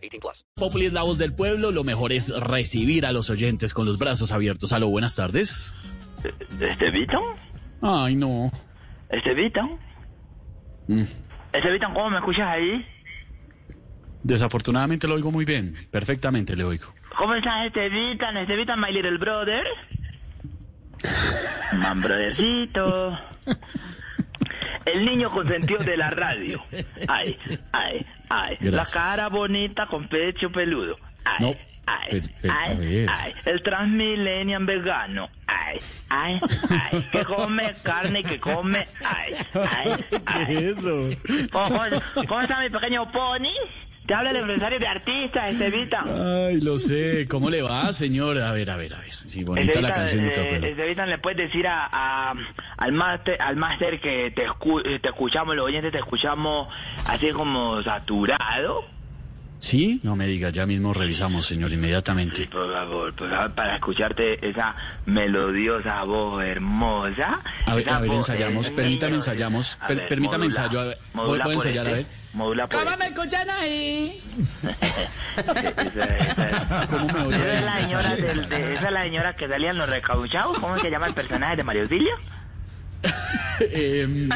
18 plus. Populi es la voz del pueblo. Lo mejor es recibir a los oyentes con los brazos abiertos. Aló, buenas tardes. ¿Estevito? Ay, no. ¿Estevito? Mm. Estevito, ¿cómo me escuchas ahí? Desafortunadamente lo oigo muy bien. Perfectamente le oigo. ¿Cómo estás, Estevita? ¿Estevita, my little brother? Man, brothercito. El niño consentido de la radio. Ay, ay, ay. La cara bonita con pecho peludo. Ay, No, ay, pe- pe- a ay. El transmillennial vegano. Ay, ay, ay. Que come carne y que come. Ay, ay, ay. eso? ¿Cómo, cómo- cómo está mi pequeño pony? Te habla el empresario de artistas, Estevita. Ay, lo sé. ¿Cómo le va, señor? A ver, a ver, a ver. Sí, bonita la canción y todo, pero... Estevita, ¿le puedes decir a, a- al máster al máster que te, escu- eh, te escuchamos, los oyentes te escuchamos así como saturado? ¿Sí? No me diga, ya mismo revisamos, señor, inmediatamente. Por favor, por favor, para escucharte esa melodiosa voz hermosa. A ver, a ver, ensayamos, permítame, ensayamos, a per- ver, permítame modula, ensayo, a ver, modula ¿puedo- puedo por ensayar, a este, ver? Modula por ¿Cómo me este. escuchan ahí? Esa- esa- ¿Cómo me oye? Esa es la señora, del- de- esa es la señora que salían los recauchados. ¿Cómo se llama el personaje de Mario Auxilio? Em,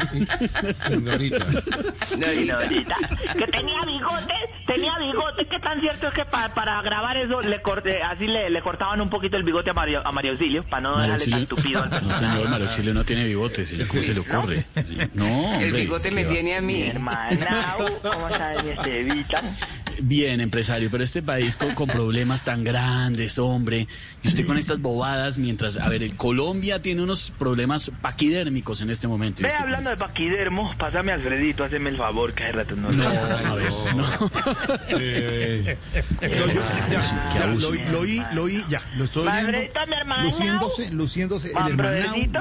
Señorita. No, señorita. Que tenía bigote, tenía bigote. ¿Qué tan cierto es que pa- para grabar eso le corté, así le, le cortaban un poquito el bigote a Mario, a Mario Auxilio para no Mario dejarle tan Auxilio- tupido al No, personaje? señor, Mario Auxilio no tiene bigote, señor. ¿Cómo se le ocurre? Sí. No, hombre. El bigote me ¿qué va? tiene a Mi mí. hermana, ¿cómo está mi Estevita? Bien, empresario, pero este país con, con problemas tan grandes, hombre, y usted con estas bobadas, mientras, a ver, el Colombia tiene unos problemas paquidérmicos en este momento. Ve hablando de esto- paquidermo, pásame a Alfredito, hazme el favor, que hace rato no No, lo- a ver, no. Eh, lo, ya, ya, lo, oí- lo oí, lo oí, ya, lo estoy. Alfredito, mi hermana. Luciéndose, luciéndose el brothercito.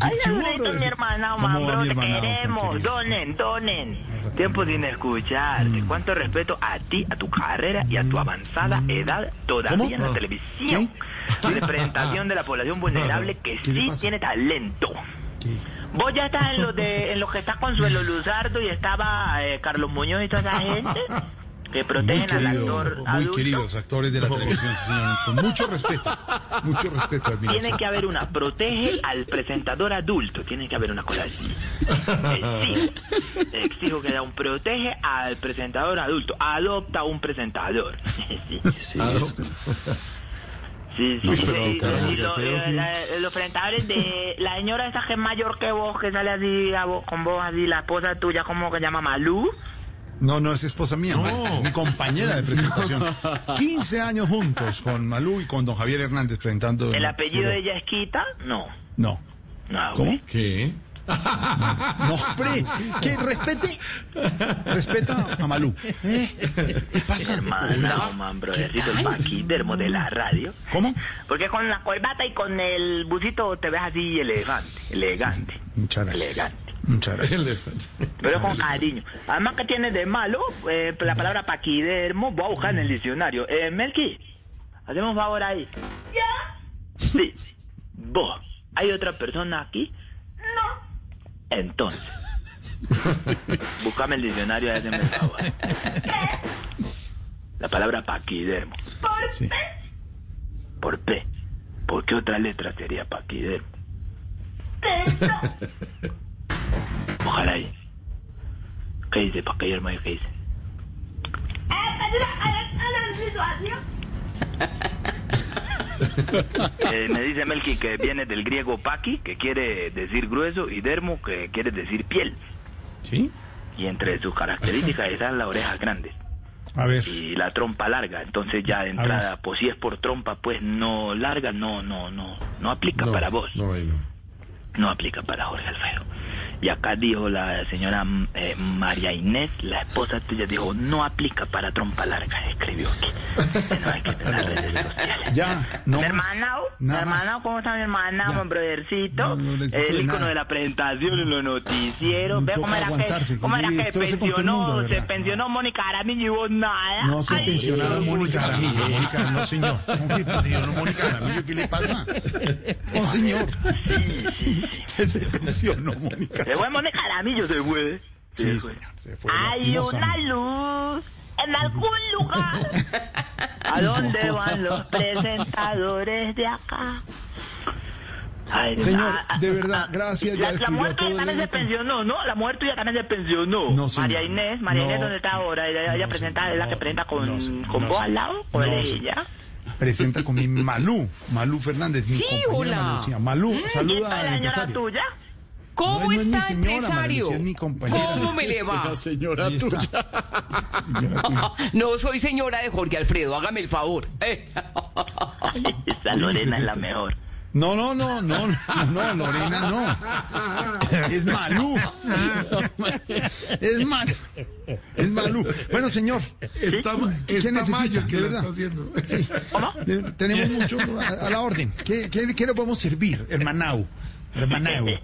Ay, Alfredito, mi hermana, ¿Cómo man, va bro, mi te queremos. Donen, donen. Tiempo sin escucharte. Cuánto respeto a ti, a tu carrera y a tu avanzada edad todavía ¿Cómo? en la Ah. televisión. ¿Qué? Representación de la población vulnerable que ¿Qué le sí tiene talento. ¿Qué? Vos ya estás en lo de en lo que está Consuelo Luzardo y estaba eh, Carlos Muñoz y toda esa gente que Muy, protegen al querido, actor muy adulto. queridos actores de la televisión, sí, señor. Con mucho respeto. Mucho respeto, Tiene admiración. que haber una, protege al presentador adulto, tiene que haber una cosa así. Exijo, exijo que haya un protege al presentador adulto, adopta un presentador. Sí, sí, sí. Los presentadores de la señora esa que es mayor que vos, que sale así a vos- con vos así, la esposa tuya, ¿cómo que se llama? Malú. No, no es esposa mía, es mi compañera de presentación. 15 años juntos con Malú y con don Javier Hernández presentando. ¿El apellido de ella es Quita? No. No. No, ¿Cómo? ¿Qué? No, hombre, que respete. Respeta a Malú. ¿Eh? ¿Qué pasa? Hermano, man, brothercito, el paquidermo de la radio. ¿Cómo? Porque con la corbata y con el busito te ves así elegante, elegante, Muchas gracias. elegante. Muchas gracias. Pero con cariño. Además, que tiene de malo? Eh, la palabra paquidermo, voy a buscar en el diccionario. Eh, Melqui, hacemos un favor ahí. ¿Ya? Sí. ¿Vos? ¿Hay otra persona aquí? No. Entonces. Búscame el diccionario y hazme el favor. La palabra paquidermo. Sí. ¿Por P? ¿Por qué otra letra sería paquidermo? Ojalá ahí. ¿Qué dice paquidermo y qué dice? Eh, me dice Melqui que viene del griego paqui, que quiere decir grueso, y dermo, que quiere decir piel. ¿Sí? Y entre sus características están las orejas grandes A ver. y la trompa larga. Entonces ya de entrada, pues si es por trompa, pues no larga, no, no, no, no aplica para vos. No, no. no aplica para Jorge Alfredo. Y acá dijo la señora eh, María Inés, la esposa tuya, dijo, no aplica para trompa larga, escribió aquí. No hay que tener redes sociales. Ya, no mi más. hermana, mi más. ¿cómo está mi hermana, Ya. mi brothercito? No, no el icono nada. de la presentación en los noticieros. Ve cómo era que, cómo era que se pensionó, mundo, se pensionó Mónica Aramillo y vos nada. No se sí, Mónica Jaramillo. Mónica, no señor. ¿Cómo que pensionó Mónica Jaramillo? ¿Qué le pasa? No señor. Que se pensionó Mónica. Se fue Mónica Aramillo, se fue. Sí, señor. Se fue Hay una luz en algún lugar. ¿A dónde van los presentadores de acá? Ay, Señor, ah, de ah, verdad, ah, gracias, ya La, la tuya el también se pensionó, ¿no? La mujer tuya también se pensionó. No, señor. María Inés, María No. Inés, ¿dónde está ahora? Ella, ella No, presenta, señor. es la que presenta con, con vos al lado, o ella. Presenta con mi Malú, Malú Fernández, mi Sí, hola. Malú, ¿Quién saluda al la tuya? ¿Cómo No, no es mi está, señora, empresario? ¿Cómo me le va? Señora Ahí está. tuya. Señora tuya. No soy señora de Jorge Alfredo, hágame el favor. Eh. Esa Lorena es la mejor. No, no, no, no, no, no, Lorena, no. Es Malú. Es Malú. Es Malú. Bueno, señor. Está, ¿Qué está necesita? Mayo que lo está haciendo. ¿Cómo? De- Tenemos mucho a, a la orden. ¿Qué, qué, qué le podemos servir, hermanao? Hermanao. Mi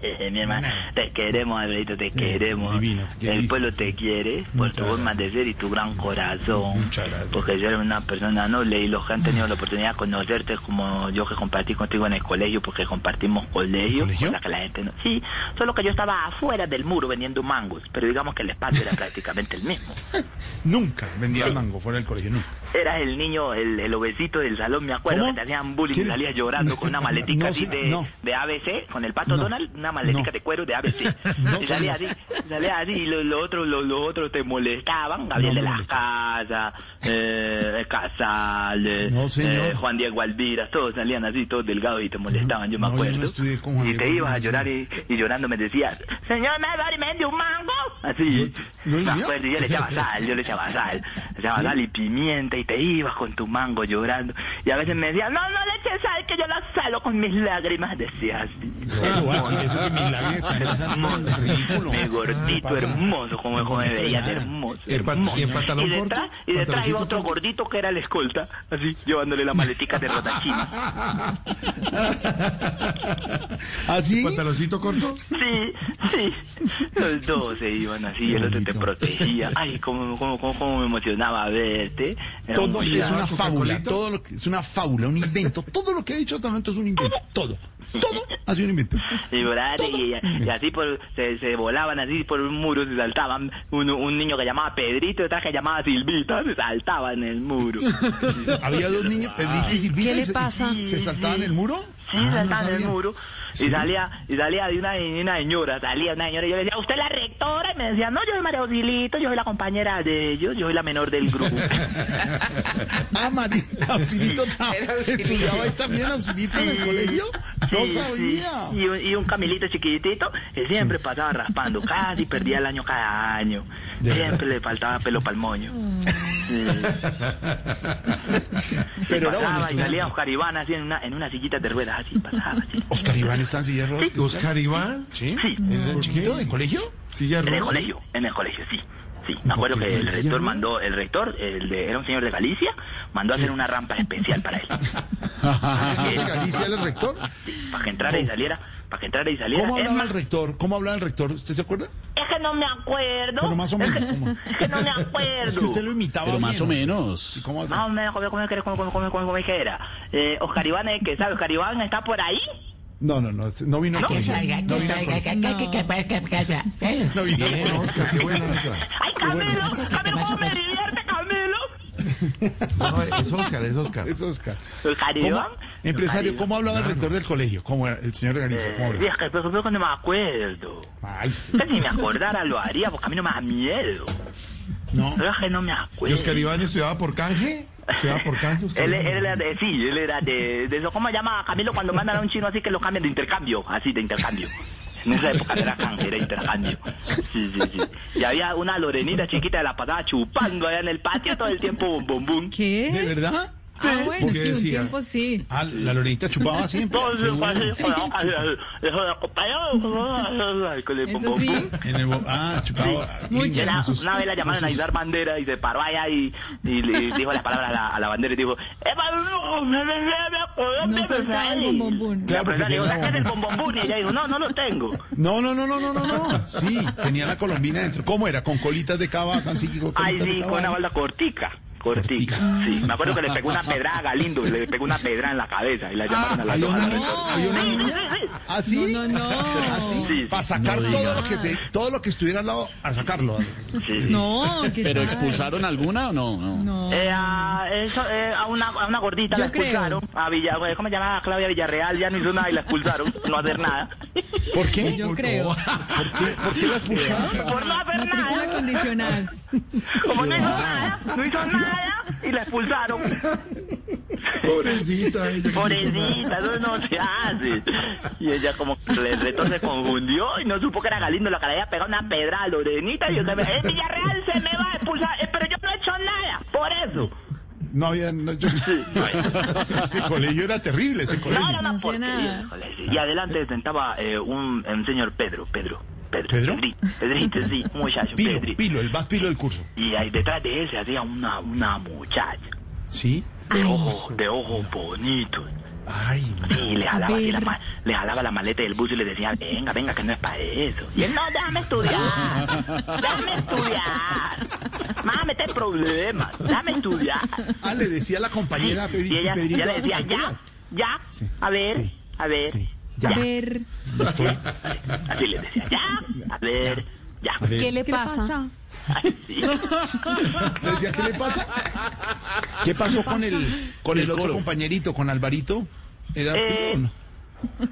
te queremos, Alberto, te queremos. divino, El pueblo te quiere por Muchas tu forma de ser y tu gran corazón. Muchas gracias. Porque eres una persona noble y los que han tenido la oportunidad de conocerte como yo que compartí contigo en el colegio, porque compartimos colegio, que la gente no. Sí, solo que yo estaba afuera del muro vendiendo mangos, pero digamos que el espacio era prácticamente el mismo. Nunca vendía el mango fuera del colegio, nunca. Eras el niño, el, el obesito del salón, me acuerdo, ¿Cómo? que te hacían bullying y salías llorando con una maletica No, así sí, de, no. de ABC, con el pato. Donald, una maletica de cuero de ABC. Y salía así, salía así, y los lo otros lo, lo otros te molestaban, Gabriel de me la molestaba. Casa, eh, Casal, eh, Juan Diego Alvira, todos salían así, todos delgados y te molestaban, yo me acuerdo. y te ibas a llorar y, y llorando me decías, señor, me va dio un mango. Así, ¿No me decía? acuerdo, y yo le echaba sal, yo le echaba sal, le echaba ¿Sí? sal y pimienta y te ibas con tu mango llorando. Y a veces me decían, no, no le eches sal, que yo la salo con mis lágrimas, decía así. No, va a decir eso que ridículo. Mi ¿Qué gordito hermoso, como, bonito de veías hermoso. ¿Y hermoso. en pantalón y detrás, corto? Y detrás iba ¿Pantaloncito otro corto? gordito que era el escolta, así, llevándole la maletica de rodachina. ¿Así? ¿Pantaloncito corto? Sí, sí. Los dos se iban así y el otro te protegía. Ay, cómo, cómo, cómo, cómo me emocionaba verte. Era Todo es una fábula, todo lo que es una fábula, un invento. Todo lo que ha dicho hasta el momento es un invento. Todo. Todo sido un invento. Y, ¿verdad? y, y así por, se, se volaban así por un muro, se saltaban. Un, un niño que llamaba Pedrito y otro que llamaba Silvita, se saltaban en el muro. Había dos niños, Pedrito y Silvina. ¿Qué le y se- pasa? ¿Se saltaban el muro? Sí, Ah, no saltaban en el muro. ¿Sí? Y salía, y salía de una, de una señora, salía una señora y yo le decía, ¿usted es la rectora? Y me decía, no, yo soy María Auxilito, yo soy la compañera de ellos, yo soy la menor del grupo. Ah, María, Auxilito Era. ¿Estudiaba ahí también Auxilito en el colegio? No sabía. Y, un, y un camilito chiquitito que siempre pasaba raspando, casi perdía el año cada año. ¿De Siempre le faltaba pelo para el moño. Pero era buen pasaba y salía Oscar Iván así en una, en una sillita de ruedas, así pasaba. Así. Oscar Iván está en silla de ruedas. ¿Oscar Iván? ¿Sí? ¿En el chiquito del colegio? ¿Silla En el colegio, en el colegio, sí. Sí, me acuerdo que el rector mandó, el rector, el de- era un señor de Galicia, mandó a hacer una rampa especial para él. ¿De Galicia era el rector? Sí, para que entrara y saliera, para que entrara y saliera. ¿Cómo hablaba el rector? ¿Cómo hablaba el rector? ¿Usted se acuerda? Es que no me acuerdo. Pero más o menos, ¿cómo? es que no me acuerdo. Es que usted lo imitaba Pero más bien, o ¿no? menos. ¿Cómo Más o menos, ¿cómo, cómo, cómo, cómo, cómo, cómo es que era? Eh, Oscar Iván, es que sabe, Oscar Iván está por ahí. No, no, no, no vino colegio. No vino. No vino. Oscar, qué buena esa. ¡Ay, Camilo! ¡Camilo, cómo me divierte, Camilo! No, es Oscar, es Oscar. Es Oscar. ¿Cómo- empresario, ¿cómo hablaba el rector del colegio? ¿Cómo era? El señor de Galicia, ¿cómo. Eh, hablaba? es que que no me acuerdo. Ay, que si me acordara lo haría, porque a mí no me da miedo. no. Pero es que no me ¿Y acuerdo. Oscar Iván estudiaba por canje? ¿Estudiaba por Oscar Él, era de, sí, él era de, de eso, ¿cómo se llama Camilo cuando mandan a un chino así que lo cambian de intercambio? Así, de intercambio. En esa época no era canje, era intercambio. Sí, sí, sí. Y había una lorenita chiquita de la pasada chupando allá en el patio todo el tiempo, bum, bum, bum. ¿De ¿Qué? verdad? Ah, bueno, ¿Por qué sí, un decía? tiempo sí. Ah, la Lorenita chupaba siempre. Entonces, Sí. Eso sí. En el bo- ah, chupaba. Mucho. una vez la llamaron a Isar Bandera y se paró allá y, y le dijo las palabras a la, a la bandera y dijo No soltaba el bombombún. Claro, porque y ella dijo, no, no lo tengo. No, no, no, no, no, no, no. Sí, tenía la colombina dentro. ¿Cómo era? ¿Con colitas de cava? ¿Con, sí, con Ay, sí, una balda cortica. Cortica. Sí, me acuerdo que le pegó una pedra a Galindo, le pegó una pedra en la cabeza y la llamaron a la ¿Había una a la- niña? ¿Había una Sí, sí, niña? sí, sí. ¿Ah, sí? No, no, no. ¿Ah, sí? Sí. Para sacar No todo lo que se, todo lo que estuviera al lado, a sacarlo. No, ¿qué ¿Pero tal? expulsaron alguna o no? No. No. Eh, a, eso, eh, a, una, a una gordita Yo la creo. expulsaron. A Villa, ¿Cómo se llama? Claudia Villarreal ya no hizo nada y la expulsaron. No hacer nada. ¿Por qué? Yo ¿Por, creo. ¿por qué, ¿Por qué la expulsaron? Por no hacer Matrícula nada. condicional. Como no hizo nada, no hizo nada y la expulsaron. Pobrecita ella. Pobrecita, eso no se hace. Y ella como que el reto se confundió y no supo que era Galindo la que le había pegado una pedra a Lorenita y yo se me, eh, Villarreal se me va a expulsar, Eh, pero yo no he hecho nada, por eso. No había. No, yo- ese colegio era terrible, ese colegio. no, no, No sé porque nada. Y adelante sentaba eh, un, un señor Pedro, Pedro, Pedro. ¿Pedro? Pedrito, Pedrito, sí, un muchacho, Pilo, Pedrito. Pilo, el más pilo del curso. Y ahí detrás de él se hacía una, una muchacha, ¿Sí? de ojos, de ojos bonitos. Ay, Sí, le jalaba, así la le jalaba la maleta del bus y le decía, venga, venga, que no es para eso. Y él, no, déjame estudiar, déjame estudiar. Más meter problemas, déjame estudiar. Ah, le decía a la compañera Sí, Pedrito. y ella, Pedrito, le decía, "Vamos a ya, estudiar". ya, Sí, a ver, sí, a ver, sí, ya. A ver, Así le decía, ya, a ver, ya. A ver, ¿Qué le ¿qué pasa? pasa? Ay, sí. Decía, ¿qué le pasa? ¿Qué pasó con el, con el, El otro coro. compañerito, con Alvarito? ¿Era Eh, no?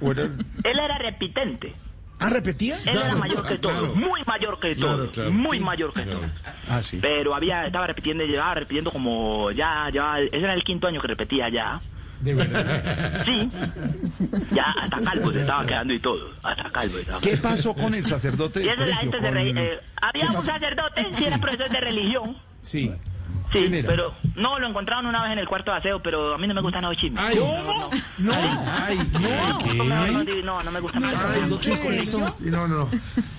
¿O era- Él era repitente. Ah, repetía? Él era mayor que todos, muy mayor que Claro, todos, claro, muy sí, mayor que claro. todos. Ah, sí. Pero había, estaba repitiendo, llevaba repitiendo como ya, ya, ese era el quinto año que repetía ya. De verdad. Sí. Ya hasta calvo se estaba quedando y todo. Hasta calvo estaba. ¿Qué pasó con el sacerdote del la se eh, había ¿Qué un sacerdote, sí era profesor de religión. Sí. Sí, ¿Quién era? pero no, lo encontraron una vez en el cuarto de aseo, pero a mí no me gustan los chismes. ¿Cómo? No. Ay, no. No, no, no, no, no me gusta más. Ay, ¿Qué es eso? Y no, no.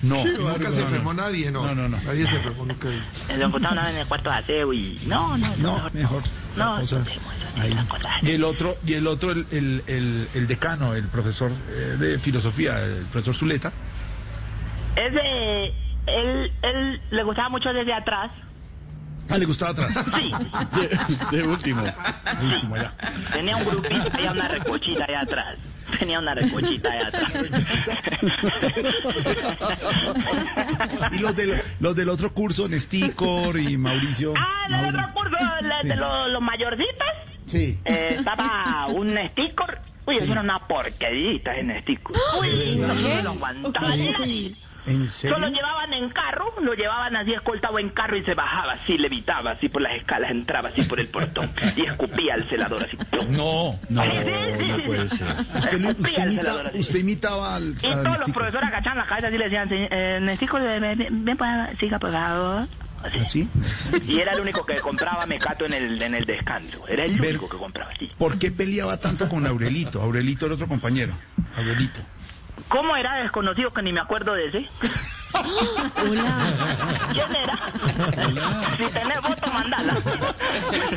No. Nunca se enfermó nadie, no. No, no, no. Nadie se enfermó nunca. Lo encontraron una vez en el cuarto de aseo y no, no, No, mejor mejor. No, no ahí. Y el otro, y el otro, el, el, el, el decano, el profesor eh, de filosofía, el profesor Zuleta. Ese, él, él le gustaba mucho desde atrás. Ah, le gustaba atrás. Sí, De, de último. Último, ya. tenía un grupito, tenía una recochita allá atrás. Tenía una recochita allá atrás. Y los del, los del otro curso, Nesticor y Mauricio. Ah, en el Mauri- otro curso, Sí. de los, los mayorcitos, Sí. eh, estaba un sticker. Uy, eso era una porquerita en sticker. Uy, no ¿Qué? se lo aguantaba nadie. ¿En Solo serio? llevaban en carro, lo llevaban así escoltado en carro y se bajaba así, levitaba así por las escalas, entraba así por el portón y escupía al celador así. ¡plum! No, no. No puede ser. Usted, lo- usted, al imita, usted imitaba al, Y todos los profesores agachaban la cabeza así y le decían, "Se- eh, Nestico, ven, ven, ven, pues, siga por favor. Así. Y era el único que compraba mecato en el, en el descanso. Era el único que compraba, sí. ¿Por qué peleaba tanto con Aurelito? Aurelito era otro compañero. Aurelito. ¿Cómo era desconocido que ni me acuerdo de ese? ¿Quién era? Si tenés voto, mandala.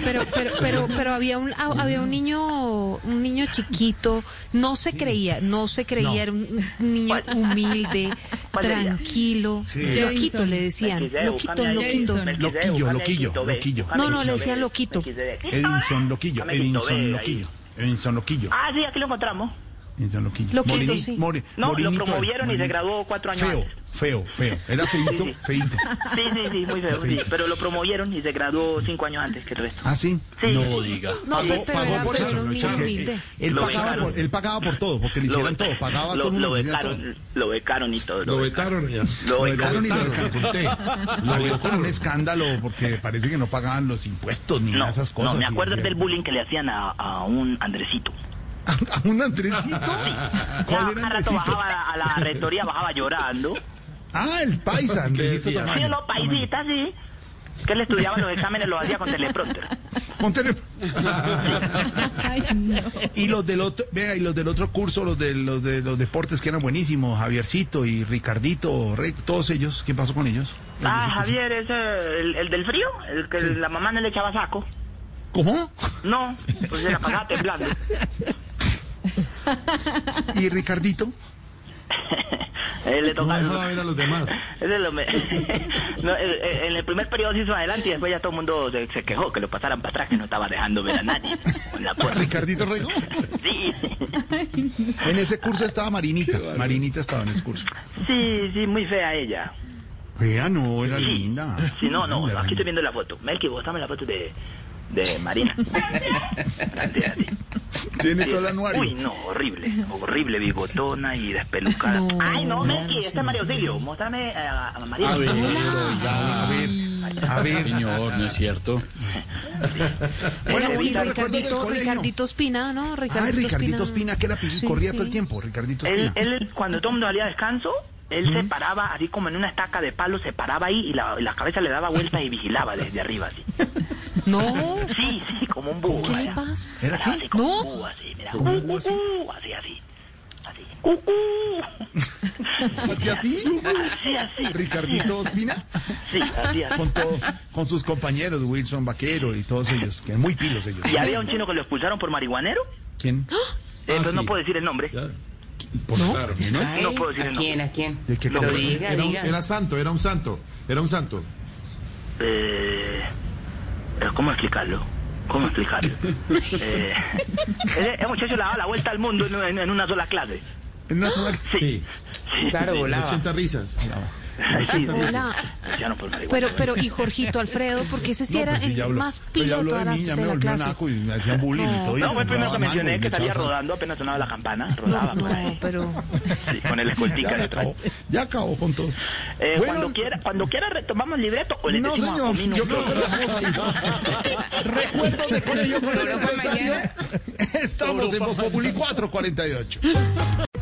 Pero, pero, pero, pero había un, ah, había un niño, un niño chiquito, no se creía, no se creía, era un niño humilde, tranquilo, loquito le decían, loquito, loquito. Loquillo, loquillo, loquillo. No, no, le decían loquito. Edinson Loquillo. Edinson Loquillo. Edinson Loquillo. Ah, sí, aquí lo encontramos. Edinson Loquillo. Loquito, Morini- sí. More- No, lo Morinito, promovieron y se graduó cuatro años Feo, antes. Feo, feo. Era feito, feito. Sí, sí, sí, muy feo, sí. Pero lo promovieron y se graduó cinco años antes que el resto. ¿Ah, sí? Sí. No diga. No, Pagó, pero pagó era, por eso. ¿no? humilde. Él Lo pagaba, becaron. por, él pagaba por todo, porque le hicieran todo. Pagaba lo, todo lo hacía todo. becaron, lo becaron y todo. Lo vetaron allá. Lo Lo becaron. vetaron y lo vetaron, conté. Salió con un escándalo porque parece que no pagaban los impuestos ni No, esas cosas. no, me y acuerdo del bullying que le hacían a, a un Andresito. ¿A un Andresito? Ya, ¿Cuál era bajaba a la rectoría, bajaba llorando. Ah, el paisa? Sí, unos paisitas, sí. Que él estudiaba los exámenes, los hacía con teleprompter. Montero. Ay, no. Y los del otro, vea, y los del otro curso, los de los de los deportes que eran buenísimos, Javiercito y Ricardito, Rey, todos ellos, ¿qué pasó con ellos? Ah, Javier, el, el del frío, el que la mamá no le echaba saco. ¿Cómo? No, pues se la pasaba temblando. ¿Y Ricardito? Él le No toca. dejaba ver a los demás. Ese es lo me- No, eh, eh, en el primer periodo se hizo adelante y después ya todo el mundo se, se quejó que lo pasaran para atrás, que no estaba dejando ver a nadie con la puerta. ¿Ricardito Rego? Sí, En ese curso estaba Marinita. Marinita estaba en ese curso. sí, sí, muy fea ella. Vea, no, era Sí, linda. sí, no, no, Linda, aquí estoy viendo la foto. Melky, vos dame la foto de, de Marina. Gracias a ti. Tiene Sí, todo el anuario. Uy, no, horrible, horrible, bigotona y despelucada. No, Ay, no, no, este es María Auxilio. Muéstrame eh, a, a Marina. A ver, A ver, a ver. señor, no es cierto. Bueno, Ricardito, bonito Ricardito. Ricardito Espina, ¿no? Ay, Ricardito Espina, que era Sí, corría sí. todo el tiempo. Ricardito Él, Espina. él, cuando todo el mundo salía a descanso, él se paraba así como en una estaca de palo, se paraba ahí y la, y la cabeza le daba vueltas y vigilaba desde arriba así. No, Sí, sí, como un búho. ¿qué le pasa? ¿Era Así qué? como No. un búho, así, mira. ¿Como un búho así? así, así. Así. ¿Así, así? Así, así. Ricardito Espina. Sí, así, así. Con, todo, con sus compañeros, Wilson Vaquero y todos ellos, que muy pilos ellos. Y había un chino que lo expulsaron por marihuanero, ¿Quién? eh, Ah, no puedo decir el nombre. Ya. Por claro. Ay, No puedo decir ¿A el quién? ¿A quién? ¿De qué Lo cosa? diga, Era, diga. era santo, era un santo. Era un santo. Eh, ¿Cómo explicarlo? ¿Cómo explicarlo? Eh, ese, ese muchacho le daba la vuelta al mundo en, en- en una sola clase. En una sola... Sí. Claro, volaba. 80 risas. Sí, Hola. Marihuana. Pero, pero, y Jorgito Alfredo, porque ese sí No, era pues sí, el habló- más ya pilo de todas de la clase. naco y me hacían bullying y No. todo. y No, me fue el primero que mencioné y que salía rodando apenas sonaba la campana. No, Rodaba por ahí. no, pero... Sí, con el escoltica Ya, acabó, ya acabó con todos. Eh, Bueno, cuando quiera, cuando quiera retomamos el libreto o le No, decimos a señor, yo creo que lo dejamos ahí. Recuerdos de colegio con el empresario. Estamos en Populi 448.